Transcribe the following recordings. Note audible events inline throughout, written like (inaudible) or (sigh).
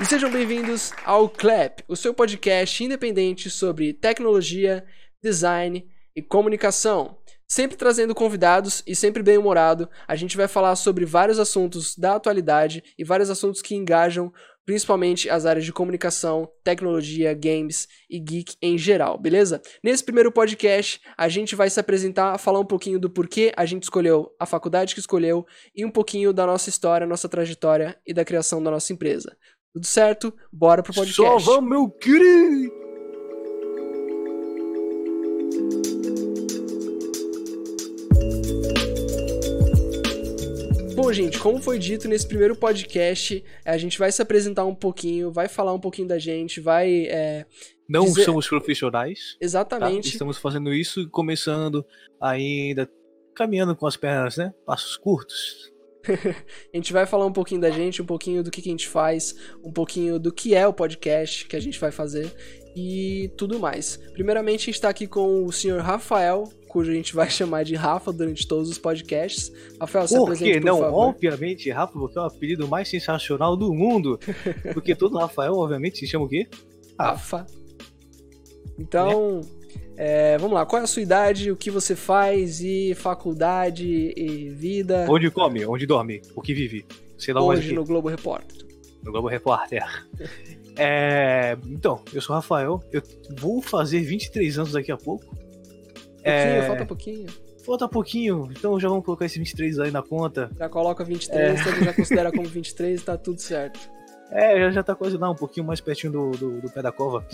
E sejam bem-vindos ao Clap, o seu podcast independente sobre tecnologia, design e comunicação. Sempre trazendo convidados e sempre bem-humorado, a gente vai falar sobre vários assuntos da atualidade e vários assuntos que engajam principalmente as áreas de comunicação, tecnologia, games e geek em geral, beleza? Nesse primeiro podcast, a gente vai se apresentar, falar um pouquinho do porquê a gente escolheu a faculdade que escolheu e um pouquinho da nossa história, nossa trajetória e da criação da nossa empresa. Tudo certo? Bora pro podcast. Só vamos, meu querido! Bom, gente, como foi dito nesse primeiro podcast, a gente vai se apresentar um pouquinho, vai falar um pouquinho da gente, vai. É, Não dizer- somos profissionais. tá? Exatamente. Estamos fazendo isso e começando ainda, caminhando com as pernas, né? Passos curtos. (laughs) A gente vai falar um pouquinho da gente, um pouquinho do que, que a gente faz, um pouquinho do que é o podcast que a gente vai fazer e tudo mais. Primeiramente, a gente está aqui com o senhor Rafael, cujo a gente vai (laughs) chamar de Rafa durante todos os podcasts. Rafael, se Por apresente, que por não? favor. Obviamente, Rafa, porque é o apelido mais sensacional do mundo. (laughs) Porque todo Rafael, obviamente, se chama o quê? Rafa. Então, é, vamos lá. Qual é a sua idade, o que você faz e faculdade e vida Onde come, onde dorme, o que vive. Sei lá hoje no Globo Repórter? no Globo Repórter. (laughs) É, então, eu sou o Rafael, eu vou fazer 23 anos daqui a pouco. Pouquinho, É, falta pouquinho. Falta pouquinho, então já vamos colocar esses 23 aí na conta. Já coloca 23, É. já considera (laughs) como 23 e tá tudo certo. É, já, já tá quase lá, um pouquinho mais pertinho do, do, do pé da cova.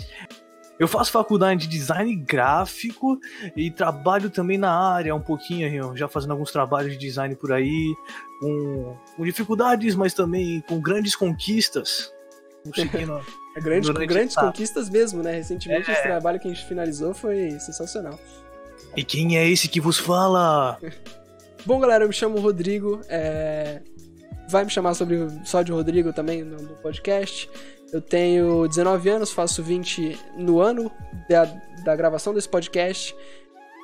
Eu faço faculdade de design gráfico e trabalho também na área um pouquinho, já fazendo alguns trabalhos de design por aí, com, com dificuldades, mas também com grandes conquistas. Conseguindo (laughs) É grande, Durante grandes conquistas mesmo, né? Recentemente É. esse trabalho que a gente finalizou foi sensacional. E quem é esse que vos fala? (laughs) Bom, galera, eu me chamo Rodrigo. é, Vai me chamar sobre só de Rodrigo também no podcast. Eu tenho 19 anos, faço 20 no ano da, da gravação desse podcast.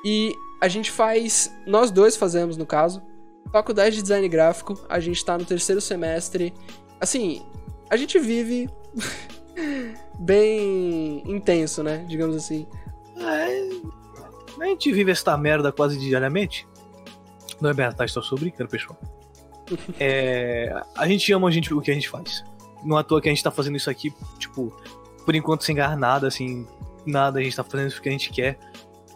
E a gente faz, nós dois fazemos no caso, faculdade de design gráfico. A gente tá no terceiro semestre. Assim, a gente vive (laughs) bem intenso, né? Digamos assim. É, a gente vive esta merda quase diariamente. Não é verdade, estou só brincando, pessoal. (laughs) É, a gente ama a gente, o que a gente faz. Não é à toa que a gente tá fazendo isso aqui, tipo, por enquanto sem ganhar nada, assim, nada, a gente tá fazendo isso porque a gente quer.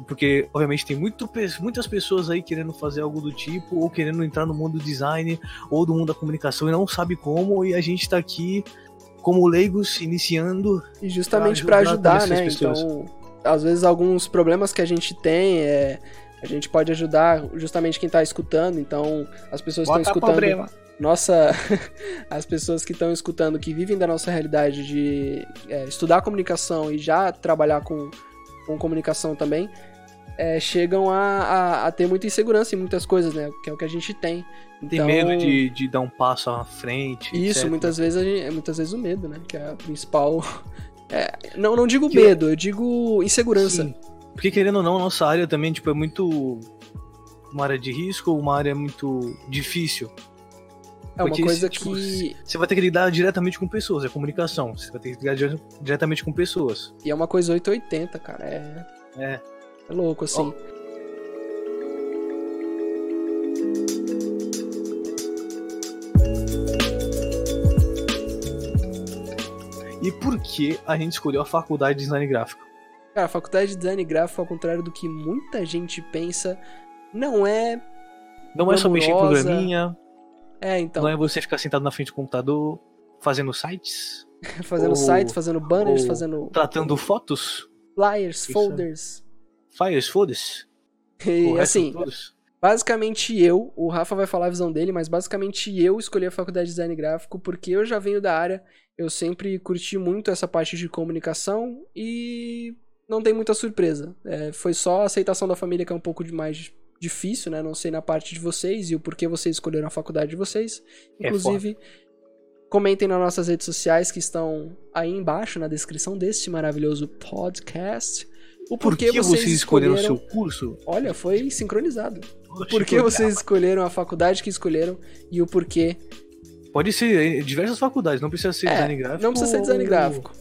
Porque, obviamente, tem muito, muitas pessoas aí querendo fazer algo do tipo, ou querendo entrar no mundo do design, ou do mundo da comunicação, e não sabe como, e a gente tá aqui como leigos, iniciando. E justamente Pra pra ajudar ajudar, né? pessoas. Então, às vezes alguns problemas que a gente tem, é, a gente pode ajudar justamente quem tá escutando. Então, as pessoas estão escutando, nossa, (laughs) as pessoas que estão escutando, que vivem da nossa realidade de é, estudar comunicação e já trabalhar com, com comunicação também, é, chegam a, a, a ter muita insegurança em muitas coisas, né? Que é o que a gente tem. Tem Então, medo de, de dar um passo à frente. Isso, etc. muitas vezes, gente- é muitas vezes o medo, né? Que é a principal. (laughs) É, não, não digo medo, eu digo insegurança. Sim. Porque querendo ou não, a nossa área também tipo, é muito. Uma área de risco, uma área muito difícil. É uma Porque coisa tipo, que. Você vai ter que lidar diretamente com pessoas, é comunicação. Você vai ter que lidar dire- diretamente com pessoas. E é uma coisa 880, cara. É, É. é louco, assim. E por que a gente escolheu a faculdade de design gráfico? Cara, a faculdade de design gráfico, ao contrário do que muita gente pensa, não é. Não é só mexer em programinha, É, então, não é você ficar sentado na frente do computador, fazendo sites, (laughs) fazendo ou- sites, fazendo banners, fazendo tratando fotos, flyers, Isso. folders. fires, foda-se. (laughs) E assim, basicamente eu, o Rafa vai falar a visão dele, mas basicamente eu escolhi a faculdade de design gráfico porque eu já venho da área, eu sempre curti muito essa parte de comunicação e não tem muita surpresa. É, foi só a aceitação da família que é um pouco mais difícil, né? Não sei na parte de vocês e o porquê vocês escolheram a faculdade de vocês. É Inclusive, comentem nas nossas redes sociais que estão aí embaixo na descrição deste maravilhoso podcast. O Por porquê que vocês, vocês escolheram o seu curso? Olha, foi sincronizado. Poxa, Por que vocês escolheram a faculdade que escolheram e o porquê Pode ser diversas faculdades, não precisa ser É, design gráfico. Não precisa ser design ou- gráfico.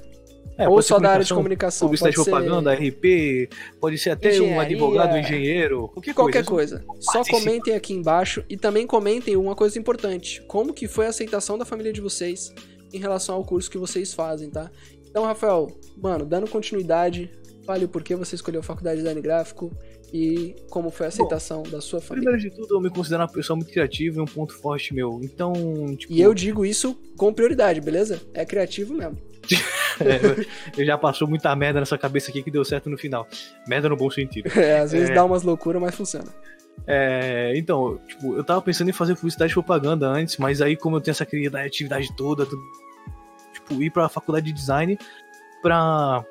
É, ou ser só da área de comunicação. Publicidade pode de propaganda, RP, pode ser até um Engenharia, advogado, um engenheiro, qualquer, Qualquer coisa. coisa. Só comentem aqui embaixo e também comentem uma coisa importante. Como que foi a aceitação da família de vocês em relação ao curso que vocês fazem, tá? Então, Rafael, mano, dando continuidade, fale o porquê você escolheu a faculdade de design gráfico e como foi a aceitação da sua família. Primeiro de tudo, eu me considero uma pessoa muito criativa e um ponto forte meu. Então, tipo, E eu digo isso com prioridade, beleza? É criativo mesmo. (laughs) é, eu já passou muita merda nessa cabeça aqui que deu certo no final. Merda no bom sentido. (laughs) É, às vezes É. dá umas loucuras, mas funciona. É, então, tipo, eu tava pensando em fazer publicidade e propaganda antes, mas aí como eu tenho essa criatividade toda, tipo, ir pra faculdade de design pra...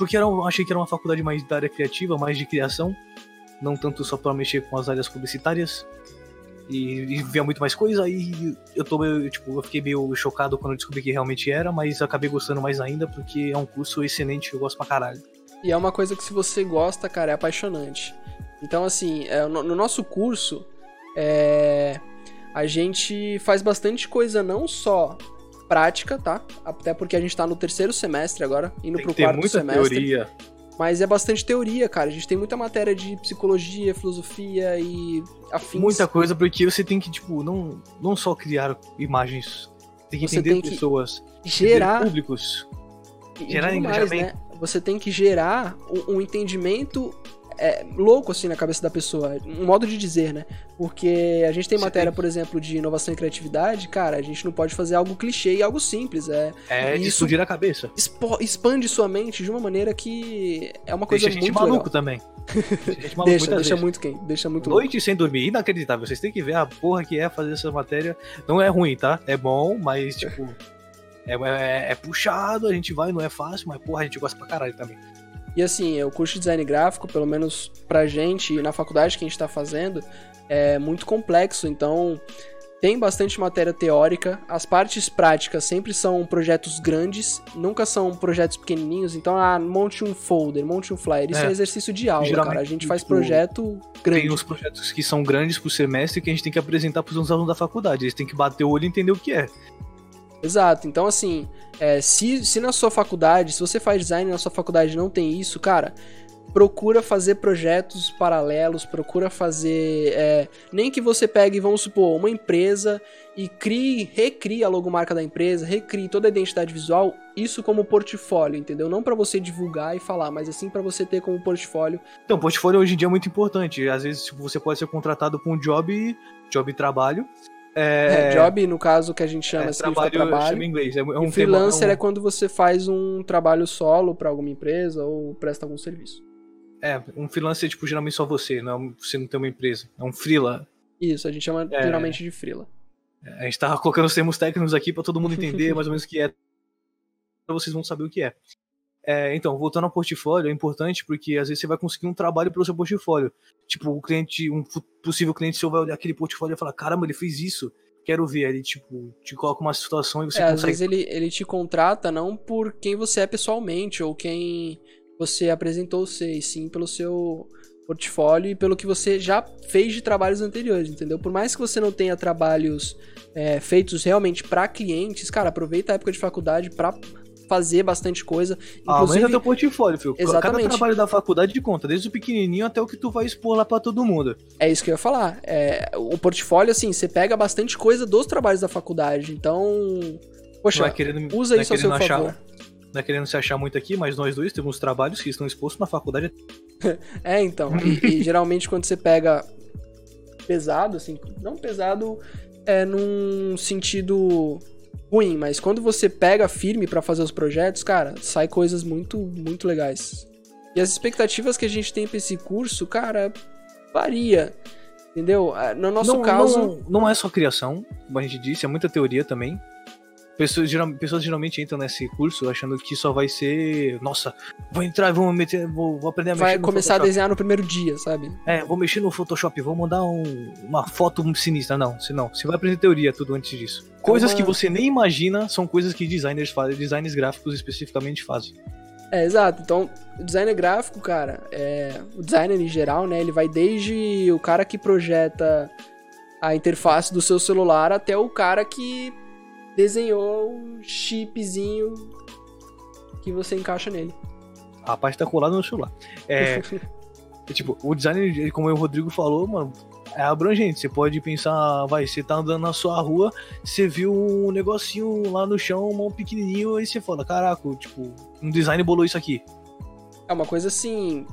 Porque eu achei que era uma faculdade mais da área criativa, mais de criação, não tanto só pra mexer com as áreas publicitárias e, e ver muito mais coisa, aí eu tô tipo, eu fiquei meio chocado quando descobri que realmente era, mas acabei gostando mais ainda porque é um curso excelente, eu gosto pra caralho. E é uma coisa que se você gosta, cara, é apaixonante. Então, assim, é, no, no nosso curso, é, a gente faz bastante coisa não só prática, tá? Até porque a gente tá no terceiro semestre agora, indo Tem pro quarto muita semestre. teoria. Mas é bastante teoria, cara. A gente tem muita matéria de psicologia, filosofia e afins. Muita coisa, porque você tem que, tipo, não, não só criar imagens, tem que Você entender tem que pessoas, gerar públicos. E Gerar mais, engajamento. né? Você tem que gerar um, um entendimento é, louco assim na cabeça da pessoa, um modo de dizer, né? Porque a gente tem Você matéria, tem- por exemplo, de inovação e criatividade, cara, a gente não pode fazer algo clichê e algo simples, é É de Isso- explodir a cabeça. expande sua mente de uma maneira que é uma coisa Deixa a gente muito maluco legal. também. (laughs) Deixa gente maluco Deixa, deixa muito quem, deixa muito louco. Noite sem dormir, inacreditável. Vocês têm que ver a porra que é fazer essa matéria. Não é ruim, tá? É bom, mas, tipo. (laughs) É, é- é puxado, a gente vai, não é fácil, mas porra, a gente gosta pra caralho também. E assim, o curso de design gráfico, pelo menos pra gente e na faculdade que a gente tá fazendo, é muito complexo, então tem bastante matéria teórica. As partes práticas sempre são projetos grandes, nunca são projetos pequenininhos. Então, ah, monte um folder, monte um flyer. Isso é, É. exercício de aula, Geralmente, cara. A gente faz projeto grande. Tem uns projetos que são grandes pro semestre que a gente tem que apresentar pros alunos da faculdade. Eles têm que bater o olho e entender o que é. Exato. Então, assim, é, se, se na sua faculdade, se você faz design na sua faculdade não tem isso, cara, procura fazer projetos paralelos, procura fazer. é, nem que você pegue, vamos supor, uma empresa e crie, recrie a logomarca da empresa, recrie toda a identidade visual, isso como portfólio, entendeu? Não pra você divulgar e falar, mas assim pra você ter como portfólio. Então, portfólio hoje em dia é muito importante. Às vezes tipo, você pode ser contratado com um job, job trabalho. É, É, job, no caso, que a gente chama é, trabalho, trabalho. inglês. É, é um freelancer tema, é quando você faz um trabalho solo pra alguma empresa ou presta algum serviço. é, um, é, um freelancer, tipo, geralmente só você, não, é um- você não tem uma empresa. É um freela. Isso, a gente chama É. geralmente de freela. A gente tá colocando os termos técnicos aqui pra todo mundo entender mais ou menos o que é. Pra vocês vão saber o que é. É, então, voltando ao portfólio, é importante porque às vezes você vai conseguir um trabalho pelo seu portfólio. Tipo, o cliente, um possível cliente seu vai olhar aquele portfólio e falar: caramba, ele fez isso, quero ver. Aí ele, tipo, te coloca uma situação e você É, às consegue. vezes ele, ele te contrata não por quem você é pessoalmente ou quem você apresentou ser, e sim pelo seu portfólio e pelo que você já fez de trabalhos anteriores, entendeu? Por mais que você não tenha trabalhos é, feitos realmente pra clientes, cara, aproveita a época de faculdade pra fazer bastante coisa. Aumenta Inclusive, teu portfólio, filho. Cada Exatamente. trabalho da faculdade de conta, desde o pequenininho até o que tu vai expor lá pra todo mundo. É isso que eu ia falar. É, o portfólio, assim, você pega bastante coisa dos trabalhos da faculdade. Então, poxa, é querendo, usa é isso ao seu achar- favor. Não é querendo se achar muito aqui, mas nós dois temos trabalhos que estão expostos na faculdade. (laughs) É, então. E, e geralmente quando você pega pesado, assim, não pesado é num sentido ruim, mas quando você pega firme pra fazer os projetos, cara, sai coisas muito, muito legais. E as expectativas que a gente tem pra esse curso, cara, varia. Entendeu? Ah, No nosso não, caso. Não, não é só criação, como a gente disse, é muita teoria também. Pessoas, geral- pessoas geralmente entram nesse curso achando que só vai ser. Nossa, vou entrar, vou meter, vou, vou aprender a mexer Vai começar a Photoshop. desenhar no primeiro dia, sabe? É, vou mexer no Photoshop, vou mandar um- uma foto sinistra. Não, se não. Você vai aprender teoria tudo antes disso. Coisas uma- que você nem imagina são coisas que designers fazem, designers gráficos especificamente fazem. É, exato. Então, o designer gráfico, cara, é, o designer em geral, né, ele vai desde o cara que projeta a interface do seu celular até o cara que desenhou o chipzinho que você encaixa nele. A parte tá colada no celular. É, é, (laughs) tipo, o design, como o Rodrigo falou, mano, é abrangente. Você pode pensar, vai, você tá andando na sua rua, você viu um negocinho lá no chão, um pequenininho, aí você fala, caraca, tipo, um design bolou isso aqui. É uma coisa assim,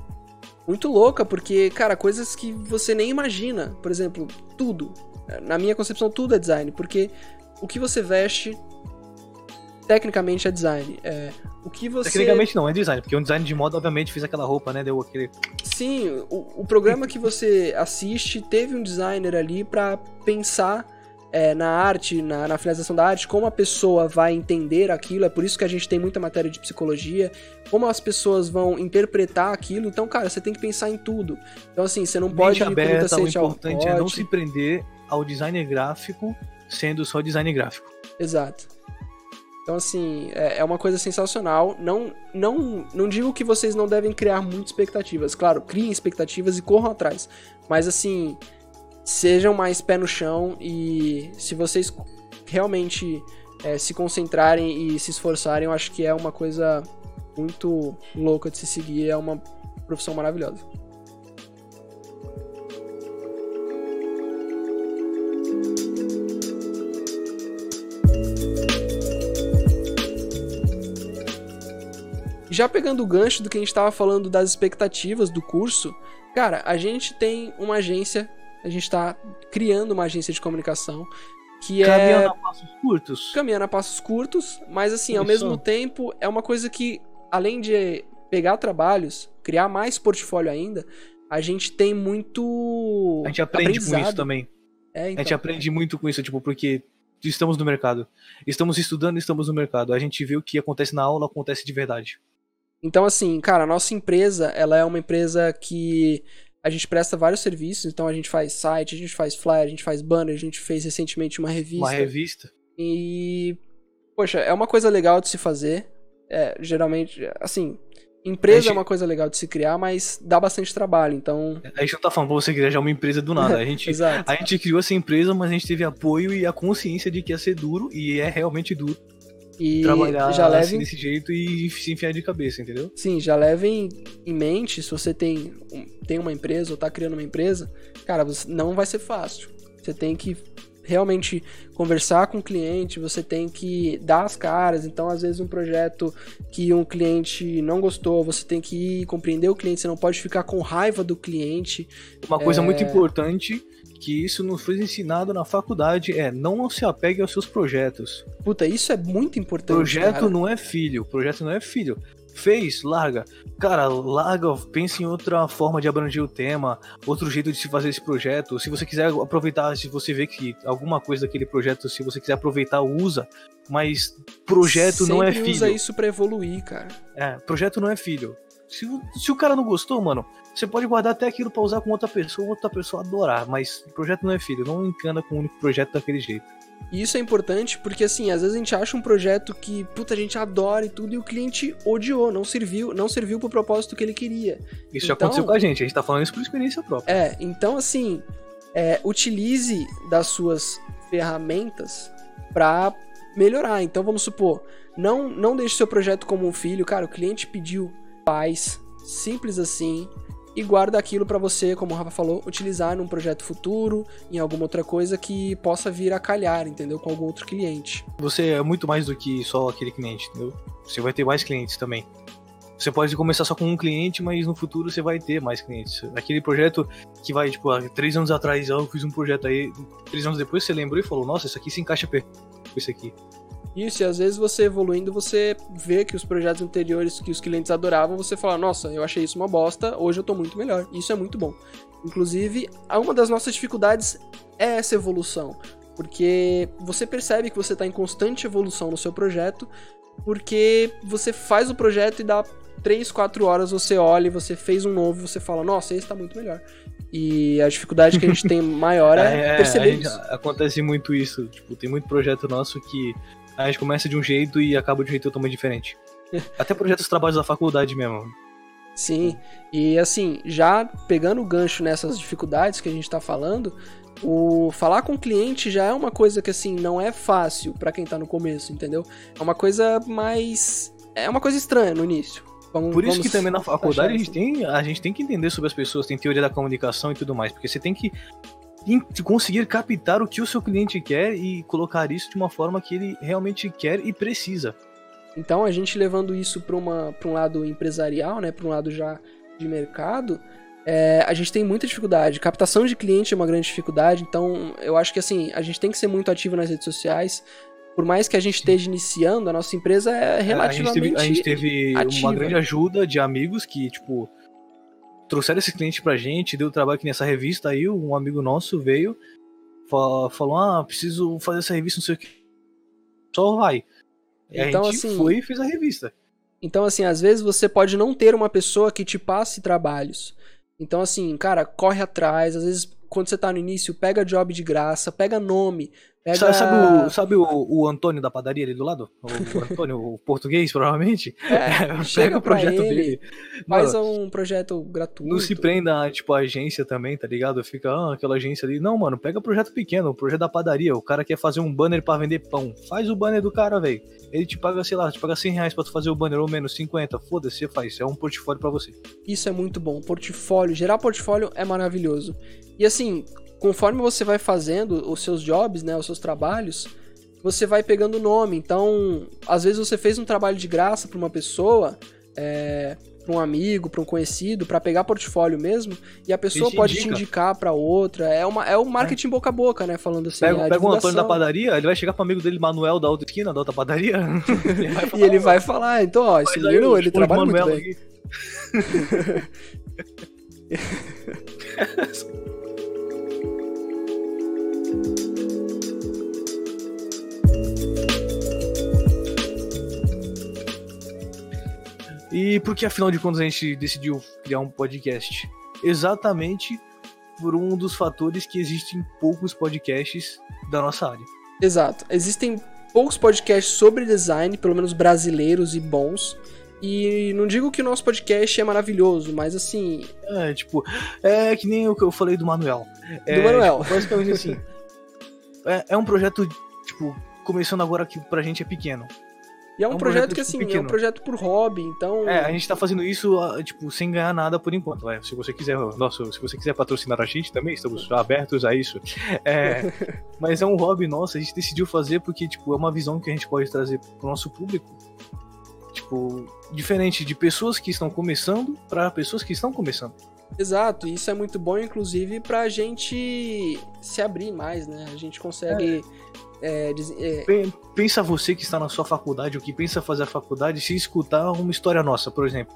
muito louca, porque, cara, coisas que você nem imagina. Por exemplo, tudo. Na minha concepção, tudo é design, porque o que você veste tecnicamente é design. É, o que você... Tecnicamente não, é design, porque um design de moda, obviamente, fez aquela roupa, né? Deu aquele. Sim, o, o programa que você assiste teve um designer ali para pensar é, na arte, na, na finalização da arte, como a pessoa vai entender aquilo, é por isso que a gente tem muita matéria de psicologia, como as pessoas vão interpretar aquilo. Então, cara, você tem que pensar em tudo. Então, assim, você não pode... Mente aberta, o importante é não se prender ao design gráfico sendo só design gráfico. Exato. Então, assim, é, é uma coisa sensacional. Não, não, não digo que vocês não devem criar muitas expectativas. Claro, criem expectativas e corram atrás. Mas, assim, sejam mais pé no chão e se vocês realmente é, se concentrarem e se esforçarem, eu acho que é uma coisa muito louca de se seguir. É uma profissão maravilhosa. Já pegando o gancho do que a gente estava falando das expectativas do curso, cara, a gente tem uma agência, a gente está criando uma agência de comunicação que Caminhando é. Caminhando a passos curtos. Caminhando a passos curtos, mas assim, ao mesmo tempo, é uma coisa que, além de pegar trabalhos, criar mais portfólio ainda, a gente tem muito. A gente aprende com isso também. É, então. A gente aprende muito com isso, tipo, porque estamos no mercado. Estamos estudando, estamos no mercado. A gente vê o que acontece na aula, acontece de verdade. Então, assim, cara, a nossa empresa, ela é uma empresa que a gente presta vários serviços. Então, a gente faz site, a gente faz flyer, a gente faz banner, a gente fez recentemente uma revista. Uma revista. E, poxa, é uma coisa legal de se fazer. É, geralmente, assim, empresa gente... é uma coisa legal de se criar, mas dá bastante trabalho, então... A gente não tá falando pra você criar já uma empresa do nada. A (laughs) gente, a gente criou essa empresa, mas a gente teve apoio e a consciência de que ia ser duro, e é realmente duro. E trabalhar já levem, assim desse jeito e se enfiar de cabeça, entendeu? Sim, já levem em mente, se você tem, tem uma empresa ou tá criando uma empresa, cara, não vai ser fácil. Você tem que realmente conversar com o cliente, você tem que dar as caras. Então, às vezes, um projeto que um cliente não gostou, você tem que ir compreender o cliente, você não pode ficar com raiva do cliente. Uma coisa é... muito importante que isso nos foi ensinado na faculdade é não se apegue aos seus projetos. Puta, isso é muito importante. Projeto cara. não é filho, projeto não é filho. Fez, larga. Cara, larga, pense em outra forma de abranger o tema, outro jeito de se fazer esse projeto. Se você quiser aproveitar, se você vê que alguma coisa daquele projeto, se você quiser aproveitar, usa. Mas projeto Sempre não é filho. usa isso para evoluir, cara. É, projeto não é filho. Se, se o cara não gostou, mano, você pode guardar até aquilo para usar com outra pessoa, outra pessoa adorar, mas o projeto não é filho, não encana com o único projeto daquele jeito. E isso é importante porque, assim, às vezes a gente acha um projeto que, puta, a gente adora e tudo, e o cliente odiou, não serviu, não serviu pro propósito que ele queria. Isso então, já aconteceu com a gente, a gente tá falando isso por experiência própria. É, então, assim, é, utilize das suas ferramentas para melhorar. Então, vamos supor, não, não deixe seu projeto como um filho, cara, o cliente pediu paz, simples assim, e guarda aquilo para você, como o Rafa falou, utilizar num projeto futuro, em alguma outra coisa que possa vir a calhar, entendeu? Com algum outro cliente. Você é muito mais do que só aquele cliente, entendeu? Você vai ter mais clientes também. Você pode começar só com um cliente, mas no futuro você vai ter mais clientes. Aquele projeto que vai, tipo, há três anos atrás eu fiz um projeto aí, três anos depois você lembrou e falou, nossa, isso aqui se encaixa perfeito com isso aqui. Isso, e às vezes você evoluindo, você vê que os projetos anteriores que os clientes adoravam, você fala, nossa, eu achei isso uma bosta, hoje eu tô muito melhor. Isso é muito bom. Inclusive, uma das nossas dificuldades é essa evolução. Porque você percebe que você está em constante evolução no seu projeto, porque você faz o projeto e dá 3, 4 horas você olha e você fez um novo e você fala, nossa, esse está muito melhor. E a dificuldade que a gente tem (laughs) maior é, é perceber isso. Acontece muito isso. Tipo, tem muito projeto nosso que a gente começa de um jeito e acaba de um jeito totalmente diferente. (laughs) Até projetos trabalhos da faculdade mesmo. Sim, e assim, já pegando o gancho nessas dificuldades que a gente tá falando, o falar com o cliente já é uma coisa que assim não é fácil para quem tá no começo, entendeu? É uma coisa mais é uma coisa estranha no início. Vamos, Por isso que também na faculdade a gente, tem, a gente tem que entender sobre as pessoas, tem teoria da comunicação e tudo mais, porque você tem que conseguir captar o que o seu cliente quer e colocar isso de uma forma que ele realmente quer e precisa. Então a gente levando isso para um lado empresarial, né, para um lado já de mercado, é, a gente tem muita dificuldade. Captação de cliente é uma grande dificuldade, então eu acho que assim, a gente tem que ser muito ativo nas redes sociais. Por mais que a gente esteja iniciando, a nossa empresa é relativamente. É, a gente teve, a gente teve uma grande ajuda de amigos que, tipo, trouxeram esse cliente pra gente, deu trabalho aqui nessa revista aí, um amigo nosso veio, falou, ah, preciso fazer essa revista, não sei o que. Só vai. E então, a gente assim, foi e fez a revista. Então, assim, às vezes você pode não ter uma pessoa que te passe trabalhos. Então, assim, cara, corre atrás. Às vezes, quando você tá no início, pega job de graça, pega nome, Pega... Sabe, o, sabe o, o, Antônio da padaria ali do lado? O, (laughs) Antônio, o português, provavelmente? É, (laughs) chega o projeto ele, dele. Faz mano, um projeto gratuito. Não se prenda, tipo, a agência também, tá ligado? Fica, ah, aquela agência ali. Não, mano, pega projeto pequeno, o projeto da padaria. O cara quer fazer um banner para vender pão. Faz o banner do cara, velho. Ele te paga, sei lá, te paga 100 reais pra tu fazer o banner, ou menos 50. Foda-se, você faz. É um portfólio para você. Isso é muito bom. Portfólio, gerar portfólio é maravilhoso. E assim, conforme você vai fazendo os seus jobs, né, os seus trabalhos, você vai pegando nome. Então, às vezes você fez um trabalho de graça para uma pessoa, é, para um amigo, para um conhecido, para pegar portfólio mesmo, e a pessoa pode indica. te indicar para outra. É uma é o marketing é. boca a boca, né, falando assim. Pega, pega um Antônio da padaria, ele vai chegar pro amigo dele, Manuel da outra esquina, da outra padaria. (laughs) ele e ele vai falar, então, ó, esse menino, ele trabalha muito bem. (laughs) (laughs) E por que afinal de contas a gente decidiu criar um podcast? Exatamente por um dos fatores que existem poucos podcasts da nossa área. Exato. Existem poucos podcasts sobre design, pelo menos brasileiros e bons. E não digo que o nosso podcast é maravilhoso, mas assim. É, tipo, é que nem o que eu falei do Manuel. Do é, Manuel. Tipo, basicamente assim. (laughs) é, é um projeto, tipo, começando agora que pra gente é pequeno. E é um, é um projeto, projeto, que, assim, pequeno. é um projeto por hobby, então... É, a gente tá fazendo isso, ah, tipo, sem ganhar nada por enquanto. É, se você quiser, nossa, se você quiser patrocinar a gente também, estamos abertos a isso. É, (laughs) mas é um hobby nosso, a gente decidiu fazer porque, tipo, é uma visão que a gente pode trazer pro nosso público. Tipo, diferente de pessoas que estão começando para pessoas que estão começando. Exato, isso é muito bom, inclusive, pra gente se abrir mais, né? A gente consegue... É é, é... Pensa você que está na sua faculdade, ou que pensa fazer a faculdade, se escutar uma história nossa, por exemplo.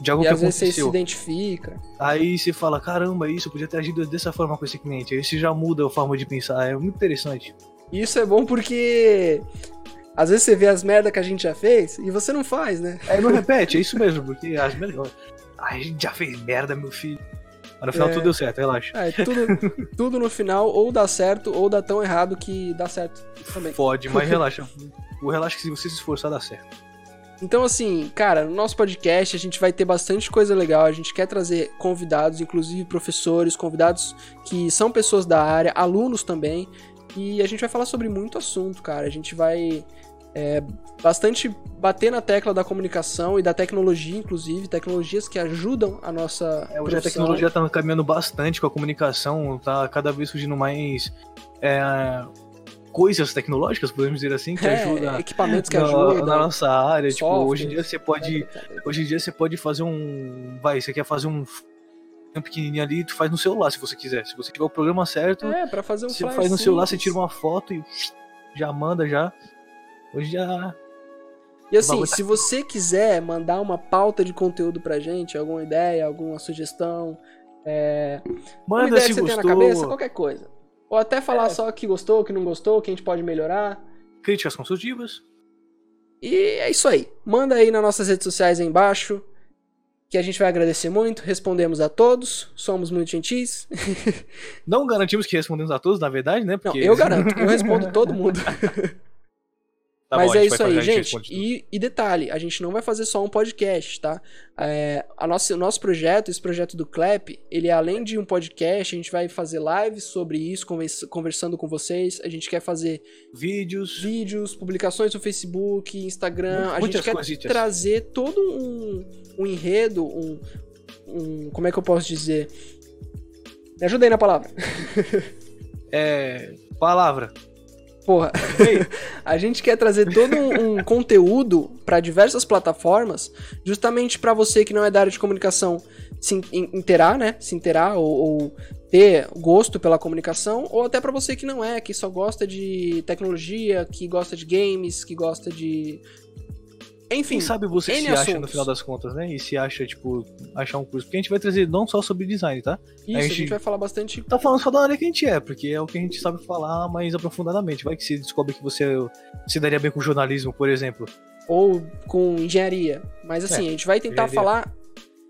De algo e que às aconteceu. vezes você se identifica. Aí você fala, caramba, isso, eu podia ter agido dessa forma com esse cliente. Aí você já muda a forma de pensar, é muito interessante. Isso é bom porque às vezes você vê as merdas que a gente já fez e você não faz, né? É, não repete, é isso mesmo, porque as merdas. A gente já fez merda, meu filho. Mas no final é... tudo deu certo, relaxa. É, tudo, (laughs) tudo no final ou dá certo ou dá tão errado que dá certo também. Pode, mas (laughs) relaxa. O relaxa que se você se esforçar dá certo. Então, assim, cara, no nosso podcast a gente vai ter bastante coisa legal. A gente quer trazer convidados, inclusive professores, convidados que são pessoas da área, alunos também. E a gente vai falar sobre muito assunto, cara. A gente vai é, bastante bater na tecla da comunicação e da tecnologia, inclusive, tecnologias que ajudam a nossa. É, hoje a tecnologia está caminhando bastante com a comunicação, tá cada vez surgindo mais é, coisas tecnológicas, podemos dizer assim, que é, ajudam. Equipamentos que na, ajudam. Na nossa área. Tipo, hoje em dia você pode. Hoje em dia você pode fazer um. Vai, você quer fazer um um pequenininho ali, tu faz no celular se você quiser. Se você tiver o programa certo, é, para fazer um você faz no celular, você tira uma foto e já manda já. Hoje já. E assim, se você quiser mandar uma pauta de conteúdo pra gente, alguma ideia, alguma sugestão, é... Manda uma ideia se que você gostou. tem na cabeça, qualquer coisa. Ou até falar é. só que gostou, que não gostou, que a gente pode melhorar. Críticas construtivas. E é isso aí. Manda aí nas nossas redes sociais aí embaixo, que a gente vai agradecer muito. Respondemos a todos, somos muito gentis. (laughs) Não garantimos que respondemos a todos, na verdade, né? Porque... Não, eu garanto, eu respondo todo (laughs) mundo. (laughs) Tá Mas bom, a é gente isso aí, a gente gente. E, e detalhe, a gente não vai fazer só um podcast, tá? É, a nossa, o nosso projeto, esse projeto do Clap, ele é além de um podcast, a gente vai fazer lives sobre isso, convers- conversando com vocês. A gente quer fazer Vídeos. vídeos, publicações no Facebook, Instagram. a Muitas gente quer coisitas. trazer todo um, um enredo, um, um. Como é que eu posso dizer? Me ajuda aí na palavra. (laughs) É. Palavra. Porra, (laughs) a gente quer trazer todo um, um (laughs) conteúdo para diversas plataformas, justamente para você que não é da área de comunicação se in- in- inteirar, né? Se inteirar ou, ou ter gosto pela comunicação, ou até para você que não é, que só gosta de tecnologia, que gosta de games, que gosta de. Enfim, Quem sabe você N se acha no assuntos. final das contas, né? E se acha, tipo, achar um curso. Porque a gente vai trazer não só sobre design, tá? isso, a gente... gente- vai falar bastante. Tá falando só da área que a gente é, porque é o que a gente sabe falar mais aprofundadamente. Vai que você descobre que você se daria bem com jornalismo, por exemplo. Ou com engenharia. Mas assim, É, a gente vai tentar engenharia. falar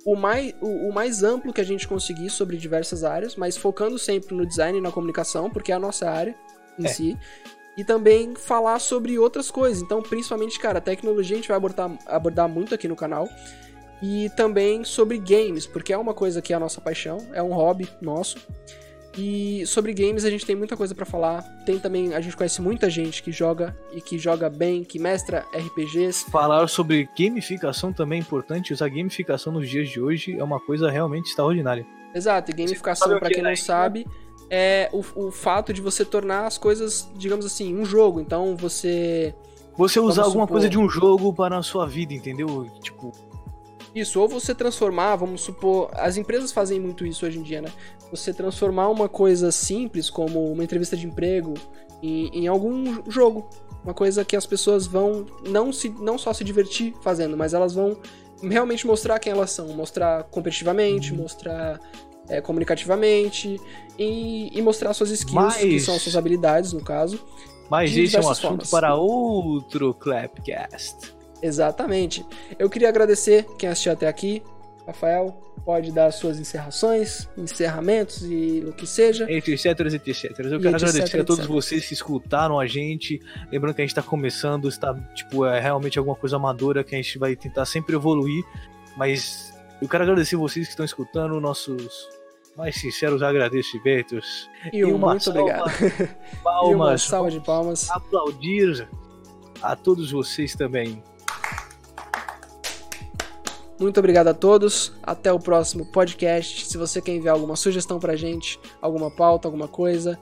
o mais, o, o mais amplo que a gente conseguir sobre diversas áreas, mas focando sempre no design e na comunicação, porque é a nossa área em É. si. E também falar sobre outras coisas. Então, principalmente, cara, tecnologia a gente vai abordar, abordar muito aqui no canal. E também sobre games, porque é uma coisa que é a nossa paixão, é um hobby nosso. E sobre games a gente tem muita coisa pra falar. Tem também, a gente conhece muita gente que joga e que joga bem, que mestra RPGs. Falar sobre gamificação também é importante. Usar gamificação nos dias de hoje é uma coisa realmente extraordinária. Exato, e sabe gamificação, que quem é, não né? É o, o fato de você tornar as coisas, digamos assim, um jogo. Então você. Você usar alguma supor- coisa de um jogo para a sua vida, entendeu? Tipo, Isso, ou você transformar, vamos supor. As empresas fazem muito isso hoje em dia, né? Você transformar uma coisa simples, como uma entrevista de emprego, em, em algum jogo. Uma coisa que as pessoas vão não, se, não só se divertir fazendo, mas elas vão realmente mostrar quem elas são. Mostrar competitivamente, mostrar é, comunicativamente e, e mostrar suas skills, que Mas- são as suas habilidades, no caso. mas esse é um assunto formas. para outro Clapcast. Exatamente. Eu queria agradecer quem assistiu até aqui. Rafael, pode dar suas encerrações, encerramentos e o que seja. Entre etc, etc. Eu quero etc, agradecer a todos etc. vocês que escutaram a gente. Lembrando que a gente tá começando, está, tipo, é realmente alguma coisa amadora que a gente vai tentar sempre evoluir. Mas eu quero agradecer vocês que estão escutando nossos mais sinceros agradecimentos. E um uma muito salva- obrigado. (laughs) E uma Palmas. salva de palmas. Aplaudir a todos vocês também. Muito obrigado a todos. Até o próximo podcast. Se você quer enviar alguma sugestão pra gente, alguma pauta, alguma coisa,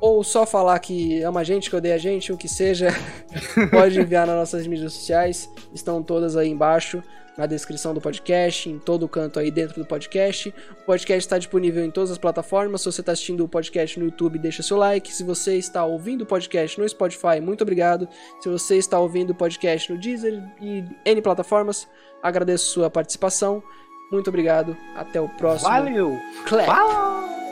ou só falar que ama a gente, que odeia a gente, o que seja, (laughs) pode enviar nas nossas mídias sociais. Estão todas aí embaixo, na descrição do podcast, em todo canto aí dentro do podcast. O podcast está disponível em todas as plataformas. Se você está assistindo o podcast no YouTube, deixa seu like. Se você está ouvindo o podcast no Spotify, muito obrigado. Se você está ouvindo o podcast no Deezer e N plataformas, agradeço sua participação. Muito obrigado. Até o próximo. Valeu! Clap. Fala!